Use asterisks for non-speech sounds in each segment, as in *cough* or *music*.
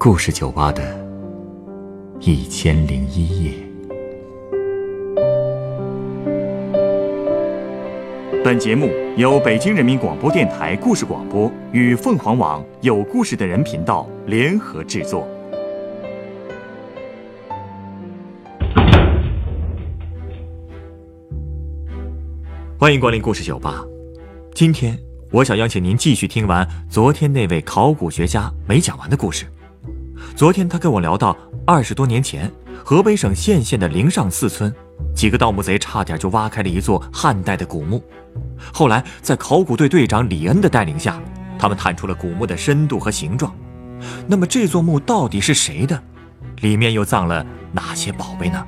故事酒吧的一千零一夜。本节目由北京人民广播电台故事广播与凤凰网有故事的人频道联合制作。欢迎光临故事酒吧。今天，我想邀请您继续听完昨天那位考古学家没讲完的故事。昨天他跟我聊到，二十多年前，河北省献县的灵上寺村，几个盗墓贼差点就挖开了一座汉代的古墓。后来在考古队队长李恩的带领下，他们探出了古墓的深度和形状。那么这座墓到底是谁的？里面又葬了哪些宝贝呢？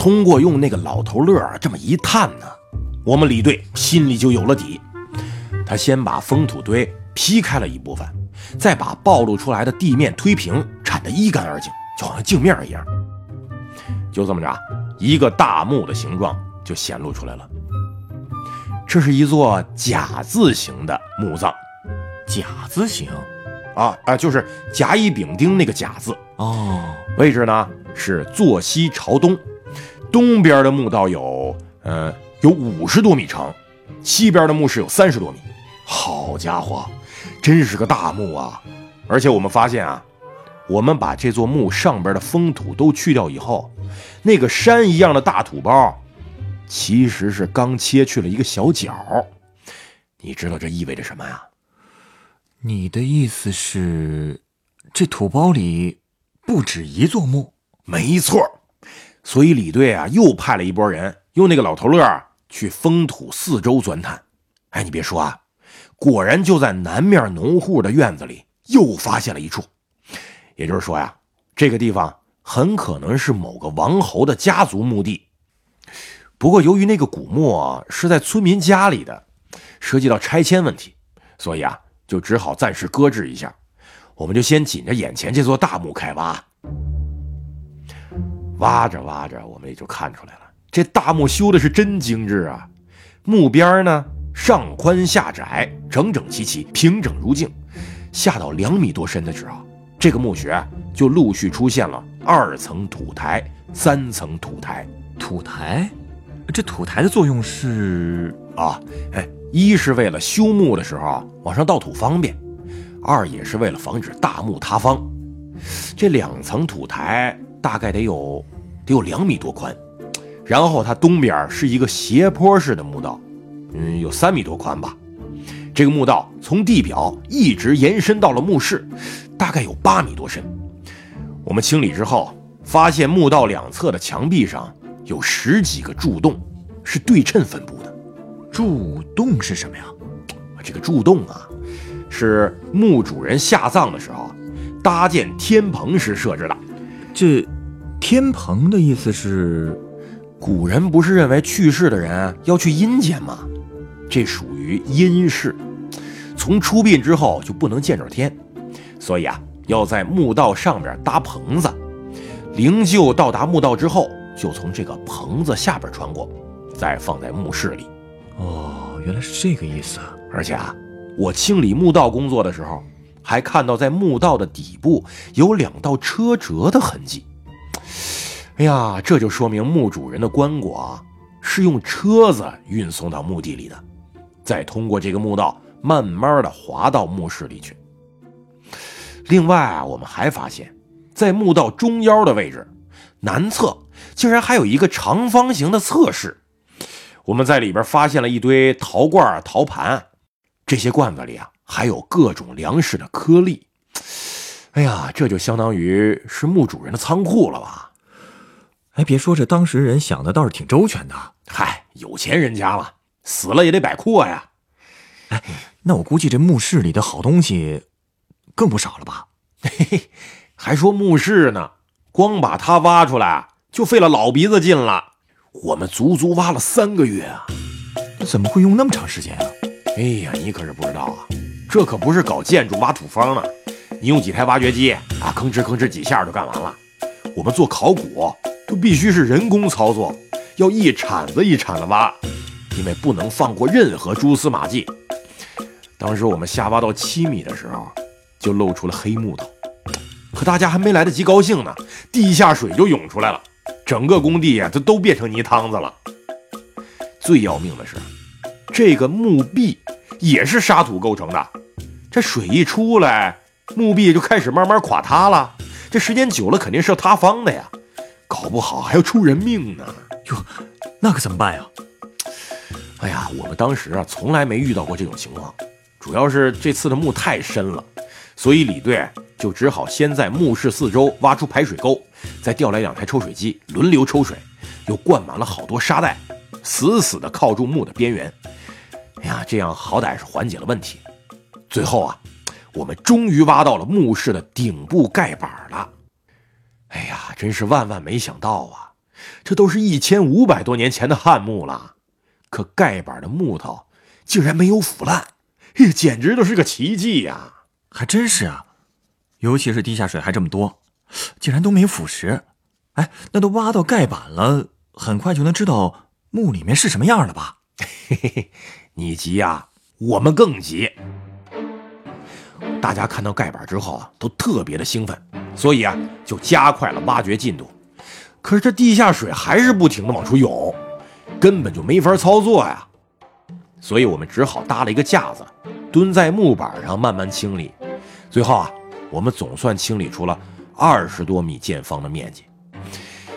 通过用那个老头乐这么一探呢，我们李队心里就有了底。他先把封土堆劈开了一部分，再把暴露出来的地面推平，铲得一干二净，就好像镜面一样。就这么着，一个大墓的形状就显露出来了。这是一座甲字形的墓葬，甲字形，啊啊，就是甲乙丙丁那个甲字哦。位置呢是坐西朝东。东边的墓道有，呃，有五十多米长，西边的墓室有三十多米。好家伙，真是个大墓啊！而且我们发现啊，我们把这座墓上边的封土都去掉以后，那个山一样的大土包，其实是刚切去了一个小角。你知道这意味着什么呀？你的意思是，这土包里不止一座墓？没错。所以李队啊，又派了一拨人，用那个老头乐去封土四周钻探。哎，你别说啊，果然就在南面农户的院子里又发现了一处。也就是说呀，这个地方很可能是某个王侯的家族墓地。不过由于那个古墓啊是在村民家里的，涉及到拆迁问题，所以啊，就只好暂时搁置一下。我们就先紧着眼前这座大墓开挖。挖着挖着，我们也就看出来了，这大墓修的是真精致啊！墓边呢，上宽下窄，整整齐齐，平整如镜。下到两米多深的时候，这个墓穴就陆续出现了二层土台、三层土台。土台，这土台的作用是啊，哎，一是为了修墓的时候往上倒土方便，二也是为了防止大墓塌方。这两层土台。大概得有得有两米多宽，然后它东边是一个斜坡式的墓道，嗯，有三米多宽吧。这个墓道从地表一直延伸到了墓室，大概有八米多深。我们清理之后，发现墓道两侧的墙壁上有十几个柱洞，是对称分布的。柱洞是什么呀？这个柱洞啊，是墓主人下葬的时候搭建天棚时设置的。这天棚的意思是，古人不是认为去世的人要去阴间吗？这属于阴室，从出殡之后就不能见着天，所以啊，要在墓道上面搭棚子，灵柩到达墓道之后，就从这个棚子下边穿过，再放在墓室里。哦，原来是这个意思。而且啊，我清理墓道工作的时候。还看到在墓道的底部有两道车辙的痕迹。哎呀，这就说明墓主人的棺椁啊是用车子运送到墓地里的，再通过这个墓道慢慢的滑到墓室里去。另外啊，我们还发现，在墓道中腰的位置，南侧竟然还有一个长方形的侧室。我们在里边发现了一堆陶罐、陶盘，这些罐子里啊。还有各种粮食的颗粒，哎呀，这就相当于是墓主人的仓库了吧？哎，别说，这当时人想的倒是挺周全的。嗨，有钱人家了，死了也得摆阔呀。哎，那我估计这墓室里的好东西更不少了吧？嘿嘿，还说墓室呢，光把它挖出来就费了老鼻子劲了。我们足足挖了三个月啊！怎么会用那么长时间啊？哎呀，你可是不知道啊。这可不是搞建筑挖土方呢，你用几台挖掘机啊，吭哧吭哧几下就干完了。我们做考古都必须是人工操作，要一铲子一铲子挖，因为不能放过任何蛛丝马迹。当时我们下挖到七米的时候，就露出了黑木头。可大家还没来得及高兴呢，地下水就涌出来了，整个工地呀，它都变成泥汤子了。最要命的是，这个墓壁也是沙土构成的，这水一出来，墓壁就开始慢慢垮塌了。这时间久了，肯定是要塌方的呀，搞不好还要出人命呢。哟，那可怎么办呀？哎呀，我们当时啊，从来没遇到过这种情况。主要是这次的墓太深了，所以李队就只好先在墓室四周挖出排水沟，再调来两台抽水机轮流抽水，又灌满了好多沙袋，死死地靠住墓的边缘。哎呀，这样好歹是缓解了问题。最后啊，我们终于挖到了墓室的顶部盖板了。哎呀，真是万万没想到啊！这都是一千五百多年前的汉墓了，可盖板的木头竟然没有腐烂。这简直都是个奇迹呀！还真是啊，尤其是地下水还这么多，竟然都没腐蚀。哎，那都挖到盖板了，很快就能知道墓里面是什么样了吧？嘿嘿嘿，你急呀，我们更急。大家看到盖板之后啊，都特别的兴奋，所以啊，就加快了挖掘进度。可是这地下水还是不停的往出涌，根本就没法操作呀。所以我们只好搭了一个架子，蹲在木板上慢慢清理。最后啊，我们总算清理出了二十多米见方的面积。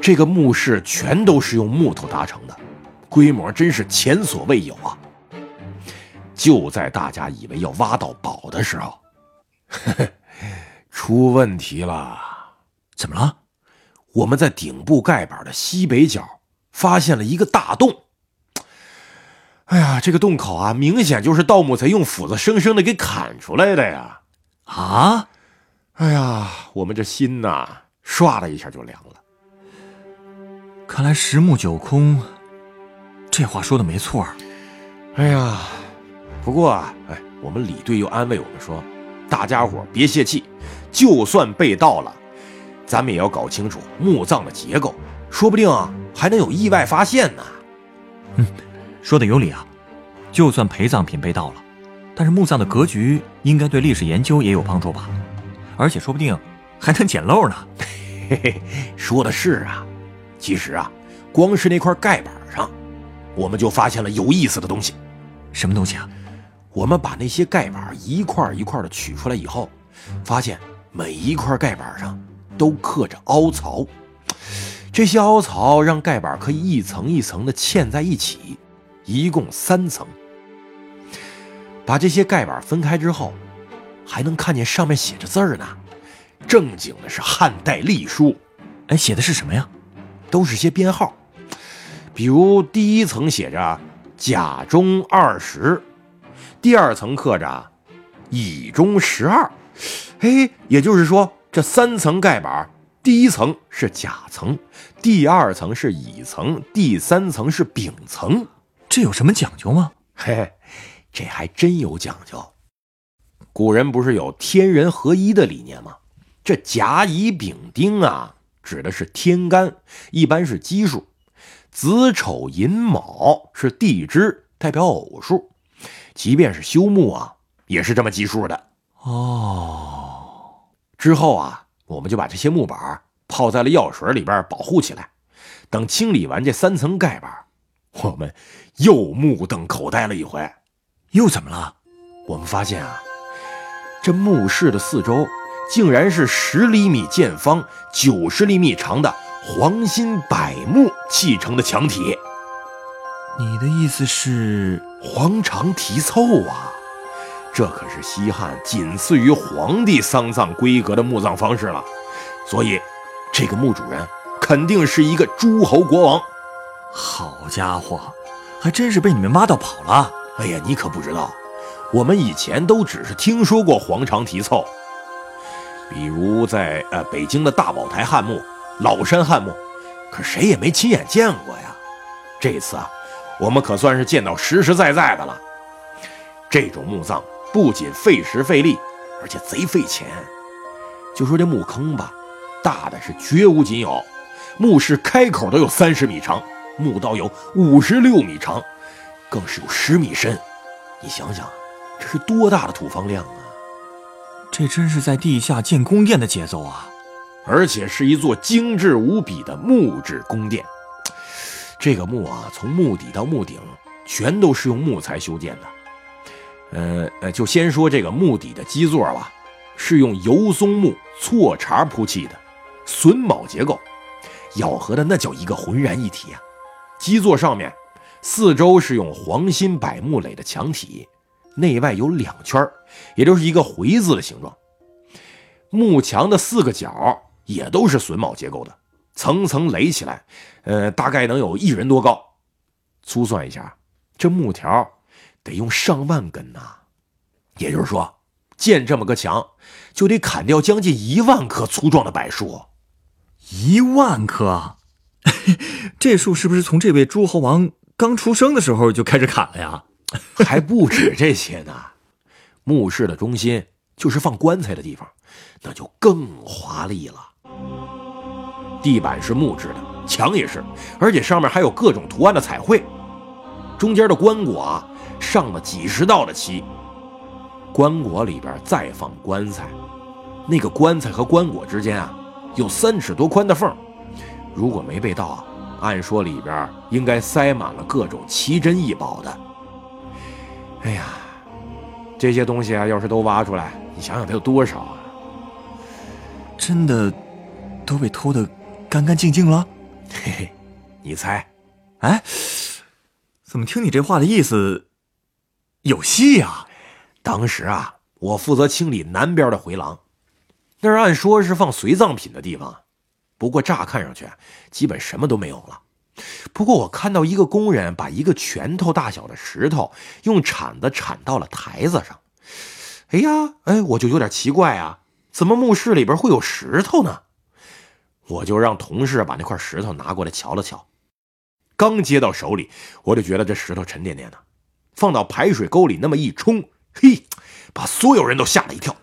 这个墓室全都是用木头搭成的，规模真是前所未有啊！就在大家以为要挖到宝的时候，*laughs* 出问题了。怎么了？我们在顶部盖板的西北角发现了一个大洞。哎呀，这个洞口啊，明显就是盗墓贼用斧子生生的给砍出来的呀！啊，哎呀，我们这心呐，唰的一下就凉了。看来十墓九空，这话说的没错。哎呀，不过啊，哎，我们李队又安慰我们说，大家伙别泄气，就算被盗了，咱们也要搞清楚墓葬的结构，说不定还能有意外发现呢。嗯。说的有理啊，就算陪葬品被盗了，但是墓葬的格局应该对历史研究也有帮助吧？而且说不定还能捡漏呢。嘿嘿，说的是啊。其实啊，光是那块盖板上，我们就发现了有意思的东西。什么东西啊？我们把那些盖板一块一块的取出来以后，发现每一块盖板上都刻着凹槽，这些凹槽让盖板可以一层一层的嵌在一起。一共三层，把这些盖板分开之后，还能看见上面写着字儿呢，正经的是汉代隶书。哎，写的是什么呀？都是些编号，比如第一层写着甲中二十，第二层刻着乙中十二。哎，也就是说，这三层盖板，第一层是甲层，第二层是乙层，第三层是丙层。这有什么讲究吗？嘿嘿，这还真有讲究。古人不是有天人合一的理念吗？这甲乙丙丁啊，指的是天干，一般是奇数；子丑寅卯是地支，代表偶数。即便是修墓啊，也是这么计数的。哦。之后啊，我们就把这些木板泡在了药水里边保护起来。等清理完这三层盖板。我们又目瞪口呆了一回，又怎么了？我们发现啊，这墓室的四周竟然是十厘米见方、九十厘米长的黄心柏木砌成的墙体。你的意思是黄肠题凑啊？这可是西汉仅次于皇帝丧葬规格的墓葬方式了，所以这个墓主人肯定是一个诸侯国王。好家伙，还真是被你们挖到跑了！哎呀，你可不知道，我们以前都只是听说过黄肠题凑，比如在呃北京的大宝台汉墓、老山汉墓，可谁也没亲眼见过呀。这次啊，我们可算是见到实实在在的了。这种墓葬不仅费时费力，而且贼费钱。就说这墓坑吧，大的是绝无仅有，墓室开口都有三十米长，墓道有五十六米长，更是有十米深。你想想，这是多大的土方量啊！这真是在地下建宫殿的节奏啊！而且是一座精致无比的木质宫殿。这个墓啊，从墓底到墓顶，全都是用木材修建的。呃呃，就先说这个墓底的基座吧，是用油松木错茬铺砌的，榫卯结构，咬合的那叫一个浑然一体啊。基座上面四周是用黄心柏木垒的墙体，内外有两圈，也就是一个回字的形状。木墙的四个角也都是榫卯结构的，层层垒起来，呃，大概能有一人多高。粗算一下，这木条。得用上万根呐，也就是说，建这么个墙，就得砍掉将近一万棵粗壮的柏树。一万棵，*laughs* 这树是不是从这位诸侯王刚出生的时候就开始砍了呀？*laughs* 还不止这些呢。墓室的中心就是放棺材的地方，那就更华丽了。地板是木质的，墙也是，而且上面还有各种图案的彩绘。中间的棺椁啊。上了几十道的漆，棺椁里边再放棺材，那个棺材和棺椁之间啊，有三尺多宽的缝。如果没被盗啊，按说里边应该塞满了各种奇珍异宝的。哎呀，这些东西啊，要是都挖出来，你想想得有多少啊？真的都被偷的干干净净了？嘿嘿，你猜？哎，怎么听你这话的意思？有戏呀！当时啊，我负责清理南边的回廊，那儿按说是放随葬品的地方，不过乍看上去基本什么都没有了。不过我看到一个工人把一个拳头大小的石头用铲子铲到了台子上。哎呀，哎，我就有点奇怪啊，怎么墓室里边会有石头呢？我就让同事把那块石头拿过来瞧了瞧，刚接到手里，我就觉得这石头沉甸甸的。放到排水沟里那么一冲，嘿，把所有人都吓了一跳。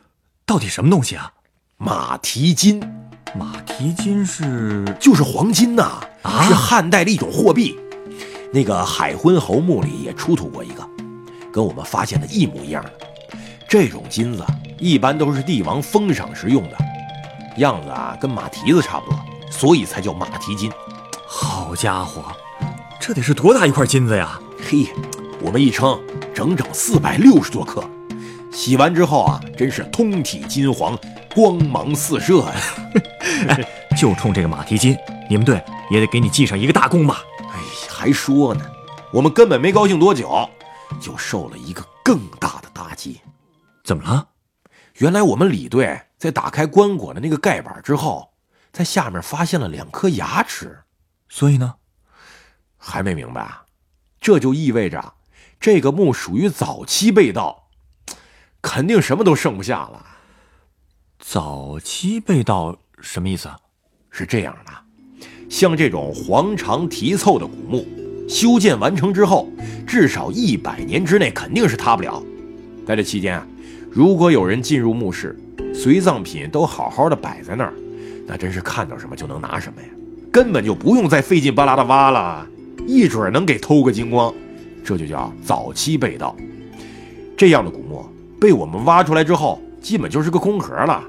到底什么东西啊？马蹄金。马蹄金是就是黄金呐，是汉代的一种货币。那个海昏侯墓里也出土过一个，跟我们发现的一模一样的。这种金子一般都是帝王封赏时用的，样子啊跟马蹄子差不多，所以才叫马蹄金。好家伙，这得是多大一块金子呀？嘿。我们一称，整整四百六十多克，洗完之后啊，真是通体金黄，光芒四射呀！*laughs* 就冲这个马蹄金，你们队也得给你记上一个大功吧？哎，还说呢，我们根本没高兴多久，就受了一个更大的打击。怎么了？原来我们李队在打开棺椁的那个盖板之后，在下面发现了两颗牙齿，所以呢，还没明白啊？这就意味着。这个墓属于早期被盗，肯定什么都剩不下了。早期被盗什么意思？是这样的，像这种黄长蹄凑的古墓，修建完成之后，至少一百年之内肯定是塌不了。在这期间啊，如果有人进入墓室，随葬品都好好的摆在那儿，那真是看到什么就能拿什么呀，根本就不用再费劲巴拉的挖了，一准能给偷个精光。这就叫早期被盗，这样的古墓被我们挖出来之后，基本就是个空壳了。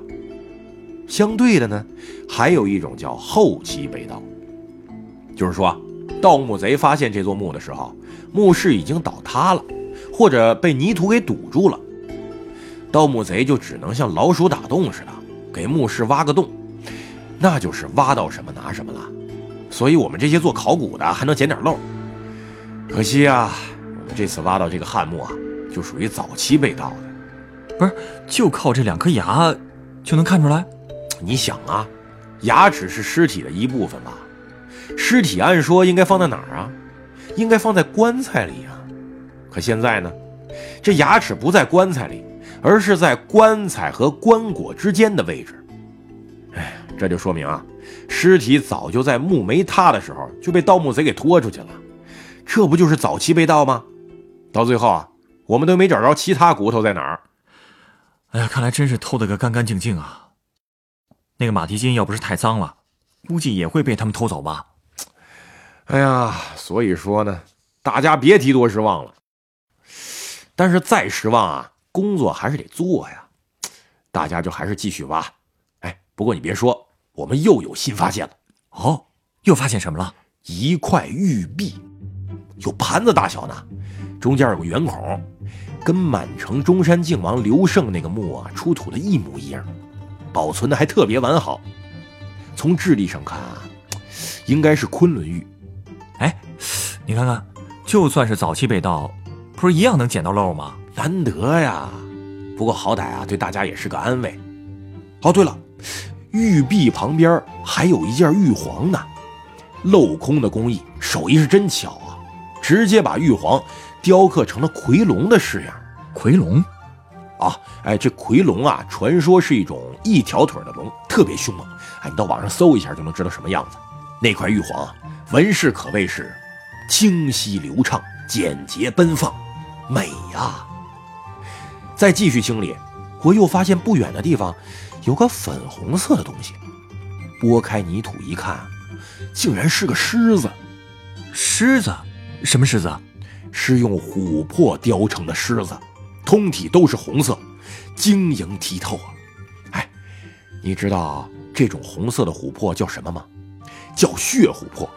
相对的呢，还有一种叫后期被盗，就是说，盗墓贼发现这座墓的时候，墓室已经倒塌了，或者被泥土给堵住了，盗墓贼就只能像老鼠打洞似的，给墓室挖个洞，那就是挖到什么拿什么了。所以我们这些做考古的还能捡点漏。可惜啊，我们这次挖到这个汉墓啊，就属于早期被盗的。不是，就靠这两颗牙就能看出来？你想啊，牙齿是尸体的一部分吧？尸体按说应该放在哪儿啊？应该放在棺材里啊。可现在呢，这牙齿不在棺材里，而是在棺材和棺椁之间的位置。哎，这就说明啊，尸体早就在墓没塌的时候就被盗墓贼给拖出去了。这不就是早期被盗吗？到最后啊，我们都没找着其他骨头在哪儿。哎呀，看来真是偷得个干干净净啊！那个马蹄金要不是太脏了，估计也会被他们偷走吧。哎呀，所以说呢，大家别提多失望了。但是再失望啊，工作还是得做呀。大家就还是继续挖。哎，不过你别说，我们又有新发现了。哦，又发现什么了？一块玉璧，有盘子大小呢，中间有个圆孔，跟满城中山靖王刘胜那个墓啊出土的一模一样，保存的还特别完好。从质地上看啊，应该是昆仑玉。哎，你看看，就算是早期被盗，不是一样能捡到漏吗？难得呀。不过好歹啊，对大家也是个安慰。哦，对了，玉璧旁边还有一件玉璜呢，镂空的工艺，手艺是真巧啊！直接把玉璜雕刻成了夔龙的式样。夔龙？啊，哎，这夔龙啊，传说是一种一条腿的龙，特别凶猛。哎，你到网上搜一下就能知道什么样子。那块玉璜啊纹饰可谓是清晰流畅、简洁奔放，美呀！再继续清理，我又发现不远的地方有个粉红色的东西。拨开泥土一看，竟然是个狮子。狮子？什么狮子？是用琥珀雕成的狮子，通体都是红色，晶莹剔透啊！哎，你知道这种红色的琥珀叫什么吗？叫血琥珀。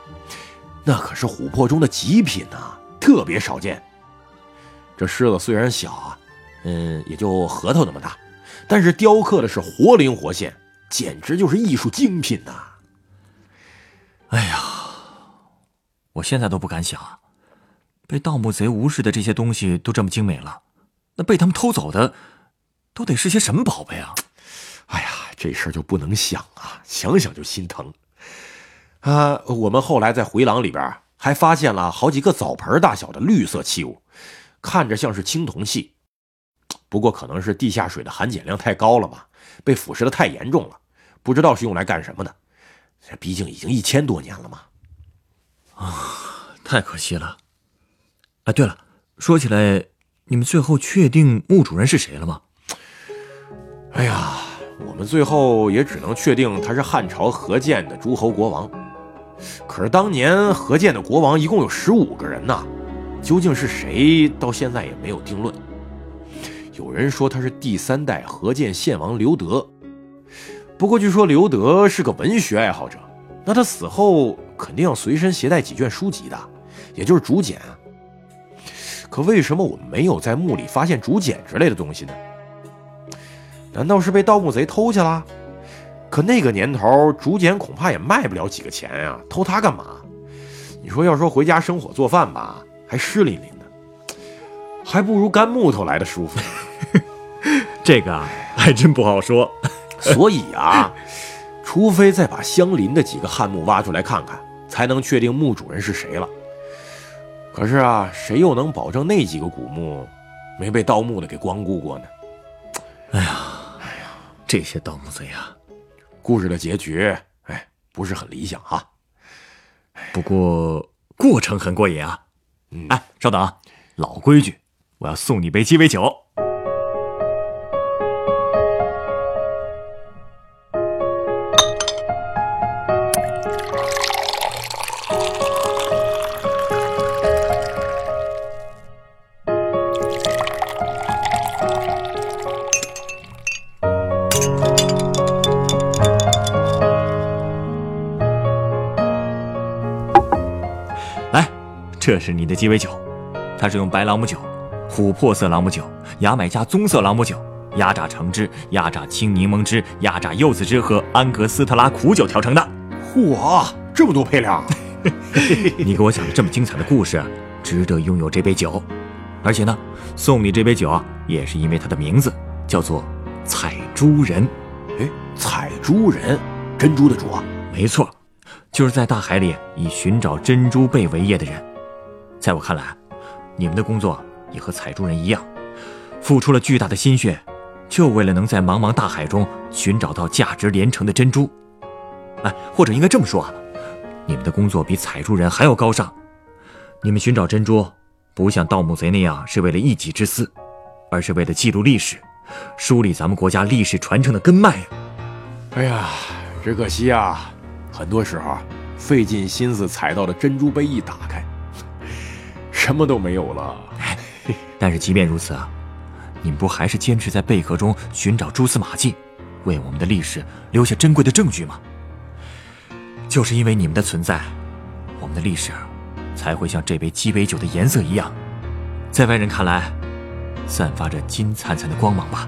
那可是琥珀中的极品呐，特别少见。这狮子虽然小啊。嗯，也就核桃那么大，但是雕刻的是活灵活现，简直就是艺术精品呐！哎呀，我现在都不敢想，被盗墓贼无视的这些东西都这么精美了，那被他们偷走的，都得是些什么宝贝啊！哎呀，这事儿就不能想啊，想想就心疼。啊，我们后来在回廊里边还发现了好几个澡盆大小的绿色器物，看着像是青铜器。不过可能是地下水的含碱量太高了吧，被腐蚀的太严重了，不知道是用来干什么的。这毕竟已经一千多年了嘛。啊，太可惜了。哎，对了，说起来，你们最后确定墓主人是谁了吗？哎呀，我们最后也只能确定他是汉朝何建的诸侯国王。可是当年何建的国王一共有十五个人呐，究竟是谁，到现在也没有定论。有人说他是第三代河间献王刘德，不过据说刘德是个文学爱好者，那他死后肯定要随身携带几卷书籍的，也就是竹简。可为什么我们没有在墓里发现竹简之类的东西呢？难道是被盗墓贼偷去了？可那个年头，竹简恐怕也卖不了几个钱呀，偷它干嘛？你说要说回家生火做饭吧，还湿淋淋的，还不如干木头来的舒服。这个 *laughs* 还真不好说，*laughs* 所以啊，除非再把相邻的几个汉墓挖出来看看，才能确定墓主人是谁了。可是啊，谁又能保证那几个古墓没被盗墓的给光顾过呢？哎呀，哎呀，这些盗墓贼啊！故事的结局，哎，不是很理想哈。不过过程很过瘾啊。哎，稍等啊，老规矩，我要送你杯鸡尾酒。这是你的鸡尾酒，它是用白朗姆酒、琥珀色朗姆酒、牙买加棕色朗姆酒、压榨橙汁、压榨青柠檬汁、压榨柚子汁和安格斯特拉苦酒调成的。嚯，这么多配料！*laughs* 你给我讲了这么精彩的故事，值得拥有这杯酒。而且呢，送你这杯酒啊，也是因为它的名字叫做采珠人。哎，采珠人，珍珠的珠啊？没错，就是在大海里以寻找珍珠贝为业的人。在我看来，你们的工作也和采珠人一样，付出了巨大的心血，就为了能在茫茫大海中寻找到价值连城的珍珠。哎，或者应该这么说啊，你们的工作比采珠人还要高尚。你们寻找珍珠，不像盗墓贼那样是为了一己之私，而是为了记录历史，梳理咱们国家历史传承的根脉。哎呀，只可惜啊，很多时候费尽心思采到的珍珠杯一打开，什么都没有了。但是即便如此啊，你们不还是坚持在贝壳中寻找蛛丝马迹，为我们的历史留下珍贵的证据吗？就是因为你们的存在，我们的历史才会像这杯鸡尾酒的颜色一样，在外人看来，散发着金灿灿的光芒吧。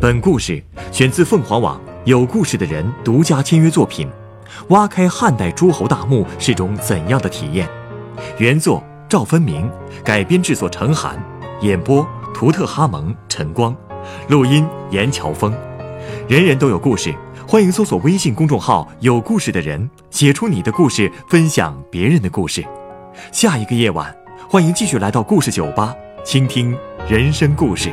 本故事选自凤凰网有故事的人独家签约作品。挖开汉代诸侯大墓是种怎样的体验？原作赵分明，改编制作陈寒，演播图特哈蒙、陈光，录音严乔峰。人人都有故事，欢迎搜索微信公众号“有故事的人”，写出你的故事，分享别人的故事。下一个夜晚，欢迎继续来到故事酒吧，倾听人生故事。